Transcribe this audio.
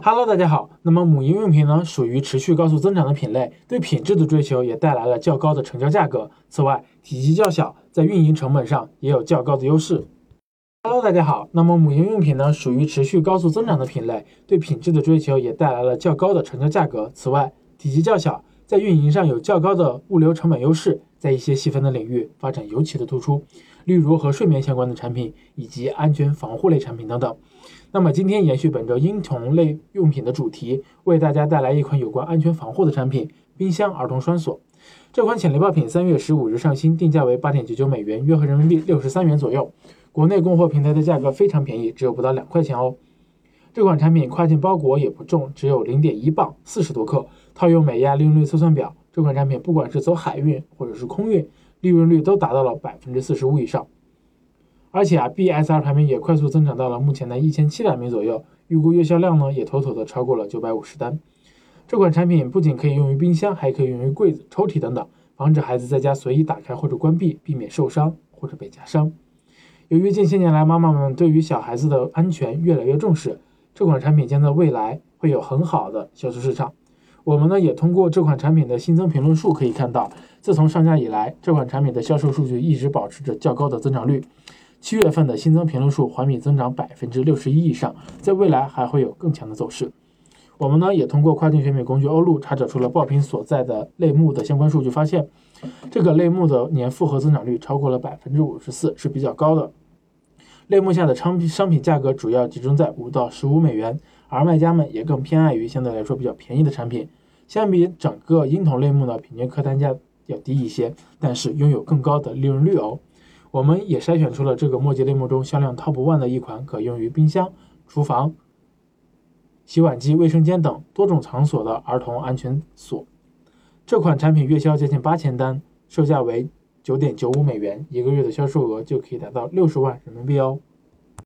Hello，大家好。那么母婴用品呢，属于持续高速增长的品类，对品质的追求也带来了较高的成交价格。此外，体积较小，在运营成本上也有较高的优势。Hello，大家好。那么母婴用品呢，属于持续高速增长的品类，对品质的追求也带来了较高的成交价格。此外，体积较小，在运营上有较高的物流成本优势，在一些细分的领域发展尤其的突出，例如和睡眠相关的产品以及安全防护类产品等等。那么今天延续本周婴童类用品的主题，为大家带来一款有关安全防护的产品——冰箱儿童栓锁。这款潜力爆品三月十五日上新，定价为八点九九美元，约合人民币六十三元左右。国内供货平台的价格非常便宜，只有不到两块钱哦。这款产品跨境包裹也不重，只有零点一磅，四十多克。套用美亚利润率测算表，这款产品不管是走海运或者是空运，利润率都达到了百分之四十五以上。而且啊，BSR 排名也快速增长到了目前的一千七百名左右，预估月销量呢也妥妥的超过了九百五十单。这款产品不仅可以用于冰箱，还可以用于柜子、抽屉等等，防止孩子在家随意打开或者关闭，避免受伤或者被夹伤。由于近些年来妈妈们对于小孩子的安全越来越重视，这款产品将在未来会有很好的销售市场。我们呢也通过这款产品的新增评论数可以看到，自从上架以来，这款产品的销售数据一直保持着较高的增长率。七月份的新增评论数环比增长百分之六十一以上，在未来还会有更强的走势。我们呢也通过跨境选品工具欧路查找出了爆品所在的类目的相关数据，发现这个类目的年复合增长率超过了百分之五十四，是比较高的。类目下的商品商品价格主要集中在五到十五美元，而卖家们也更偏爱于相对来说比较便宜的产品。相比整个婴童类目呢，平均客单价要低一些，但是拥有更高的利润率哦。我们也筛选出了这个墨迹类目中销量 TOP ONE 的一款，可用于冰箱、厨房、洗碗机、卫生间等多种场所的儿童安全锁。这款产品月销接近八千单，售价为九点九五美元，一个月的销售额就可以达到六十万人民币哦。